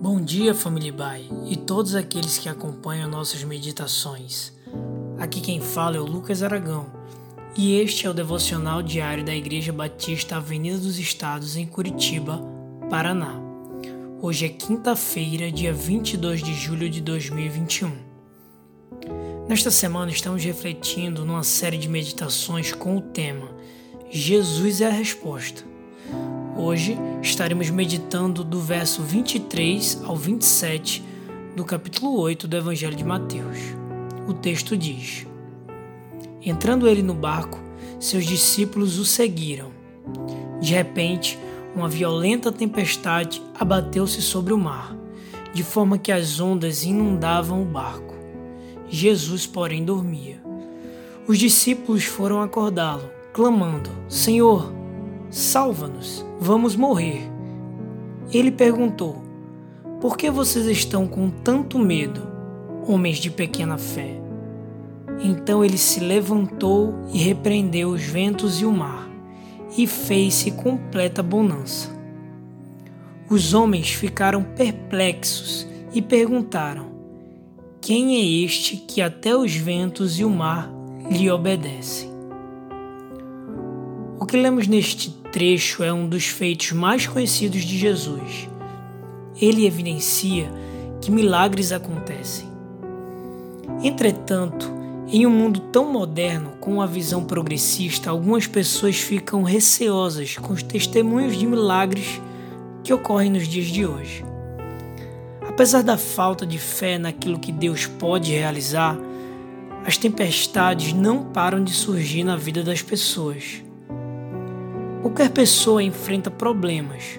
Bom dia, família Bai, e todos aqueles que acompanham nossas meditações. Aqui quem fala é o Lucas Aragão, e este é o devocional diário da Igreja Batista Avenida dos Estados, em Curitiba, Paraná. Hoje é quinta-feira, dia 22 de julho de 2021. Nesta semana estamos refletindo numa série de meditações com o tema Jesus é a Resposta. Hoje estaremos meditando do verso 23 ao 27 do capítulo 8 do Evangelho de Mateus. O texto diz: Entrando ele no barco, seus discípulos o seguiram. De repente, uma violenta tempestade abateu-se sobre o mar, de forma que as ondas inundavam o barco. Jesus, porém, dormia. Os discípulos foram acordá-lo, clamando: Senhor, salva-nos, vamos morrer. Ele perguntou: Por que vocês estão com tanto medo, homens de pequena fé? Então ele se levantou e repreendeu os ventos e o mar, e fez-se completa bonança. Os homens ficaram perplexos e perguntaram: Quem é este que até os ventos e o mar lhe obedecem? O que lemos neste trecho é um dos feitos mais conhecidos de Jesus. Ele evidencia que milagres acontecem. Entretanto, em um mundo tão moderno, com uma visão progressista, algumas pessoas ficam receosas com os testemunhos de milagres que ocorrem nos dias de hoje. Apesar da falta de fé naquilo que Deus pode realizar, as tempestades não param de surgir na vida das pessoas. Qualquer pessoa enfrenta problemas,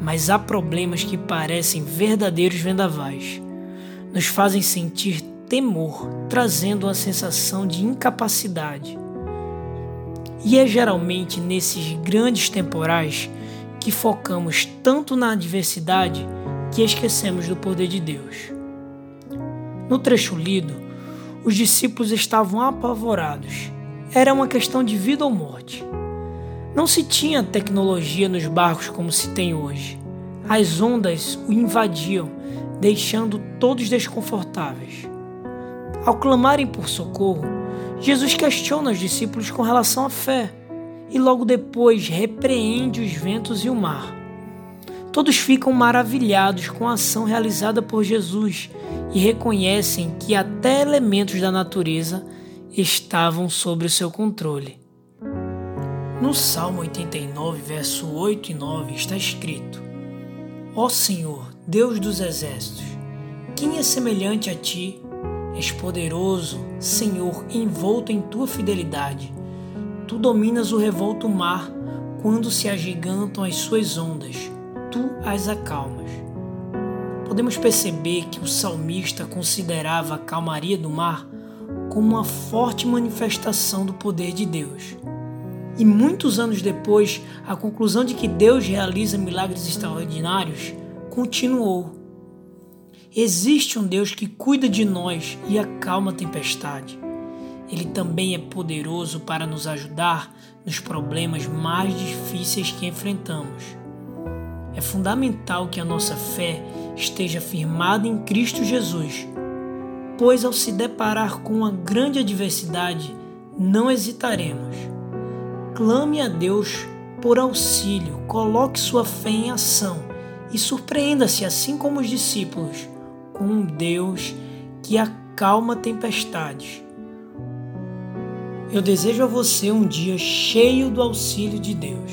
mas há problemas que parecem verdadeiros vendavais. Nos fazem sentir temor, trazendo uma sensação de incapacidade. E é geralmente nesses grandes temporais que focamos tanto na adversidade que esquecemos do poder de Deus. No trecho lido, os discípulos estavam apavorados. Era uma questão de vida ou morte. Não se tinha tecnologia nos barcos como se tem hoje. As ondas o invadiam, deixando todos desconfortáveis. Ao clamarem por socorro, Jesus questiona os discípulos com relação à fé e logo depois repreende os ventos e o mar. Todos ficam maravilhados com a ação realizada por Jesus e reconhecem que até elementos da natureza estavam sob o seu controle. No Salmo 89, verso 8 e 9 está escrito: Ó Senhor, Deus dos exércitos, quem é semelhante a ti? És poderoso, Senhor, envolto em tua fidelidade. Tu dominas o revolto mar quando se agigantam as suas ondas, tu as acalmas. Podemos perceber que o salmista considerava a calmaria do mar como uma forte manifestação do poder de Deus. E muitos anos depois, a conclusão de que Deus realiza milagres extraordinários continuou. Existe um Deus que cuida de nós e acalma a tempestade. Ele também é poderoso para nos ajudar nos problemas mais difíceis que enfrentamos. É fundamental que a nossa fé esteja firmada em Cristo Jesus, pois ao se deparar com uma grande adversidade, não hesitaremos Clame a Deus por auxílio, coloque sua fé em ação e surpreenda-se, assim como os discípulos, com um Deus que acalma tempestades. Eu desejo a você um dia cheio do auxílio de Deus.